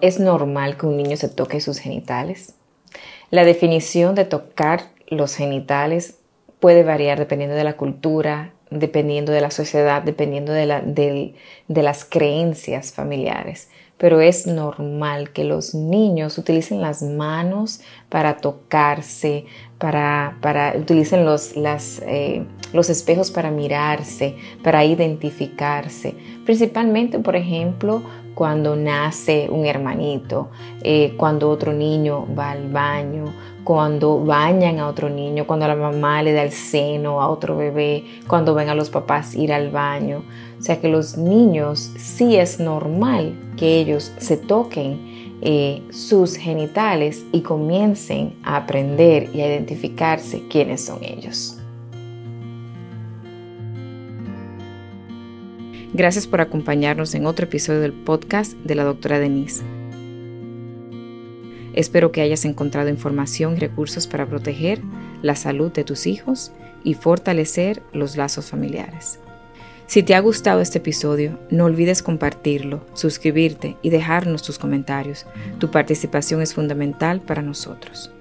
¿Es normal que un niño se toque sus genitales? La definición de tocar los genitales puede variar dependiendo de la cultura, dependiendo de la sociedad, dependiendo de, las creencias familiares. Pero es normal que los niños utilicen las manos para tocarse, para, para utilicen los, eh, los espejos para mirarse, para identificarse. Principalmente, por ejemplo, cuando nace un hermanito, eh, cuando otro niño va al baño, cuando bañan a otro niño, cuando la mamá le da el seno a otro bebé, cuando ven a los papás ir al baño. O sea que los niños sí es normal que ellos se toquen eh, sus genitales y comiencen a aprender y a identificarse quiénes son ellos. Gracias por acompañarnos en otro episodio del podcast de la doctora Denise. Espero que hayas encontrado información y recursos para proteger la salud de tus hijos y fortalecer los lazos familiares. Si te ha gustado este episodio, no olvides compartirlo, suscribirte y dejarnos tus comentarios. Tu participación es fundamental para nosotros.